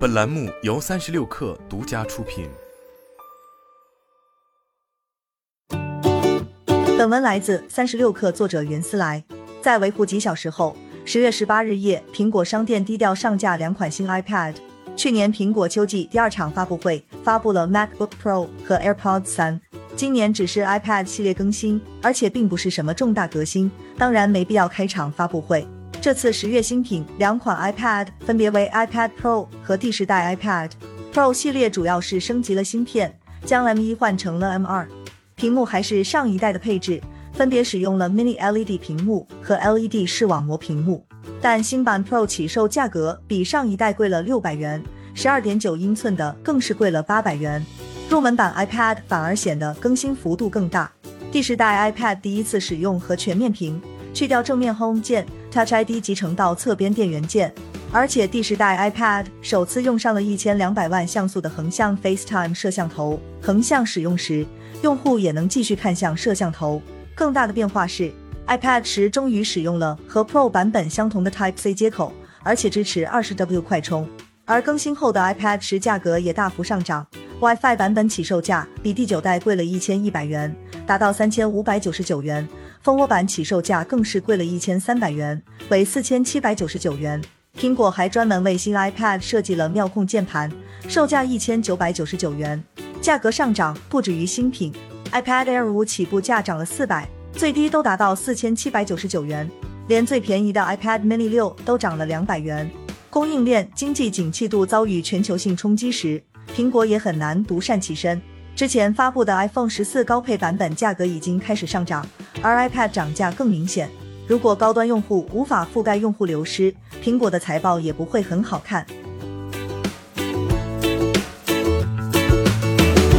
本栏目由三十六氪独家出品。本文来自三十六氪，作者云思来。在维护几小时后，十月十八日夜，苹果商店低调上架两款新 iPad。去年苹果秋季第二场发布会发布了 MacBook Pro 和 AirPods 三，今年只是 iPad 系列更新，而且并不是什么重大革新，当然没必要开场发布会。这次十月新品两款 iPad 分别为 iPad Pro 和第十代 iPad Pro 系列，主要是升级了芯片，将 M1 换成了 M2，屏幕还是上一代的配置，分别使用了 Mini LED 屏幕和 LED 视网膜屏幕。但新版 Pro 起售价格比上一代贵了六百元，十二点九英寸的更是贵了八百元。入门版 iPad 反而显得更新幅度更大。第十代 iPad 第一次使用和全面屏，去掉正面 Home 键。Touch ID 集成到侧边电源键，而且第十代 iPad 首次用上了一千两百万像素的横向 FaceTime 摄像头，横向使用时，用户也能继续看向摄像头。更大的变化是，iPad 十终于使用了和 Pro 版本相同的 Type C 接口，而且支持二十 W 快充。而更新后的 iPad 十价格也大幅上涨，WiFi 版本起售价比第九代贵了一千一百元，达到三千五百九十九元。蜂窝版起售价更是贵了一千三百元，为四千七百九十九元。苹果还专门为新 iPad 设计了妙控键盘，售价一千九百九十九元。价格上涨不止于新品，iPad Air 五起步价涨了四百，最低都达到四千七百九十九元。连最便宜的 iPad Mini 六都涨了两百元。供应链经济景气度遭遇全球性冲击时，苹果也很难独善其身。之前发布的 iPhone 十四高配版本价格已经开始上涨。而 iPad 涨价更明显，如果高端用户无法覆盖用户流失，苹果的财报也不会很好看。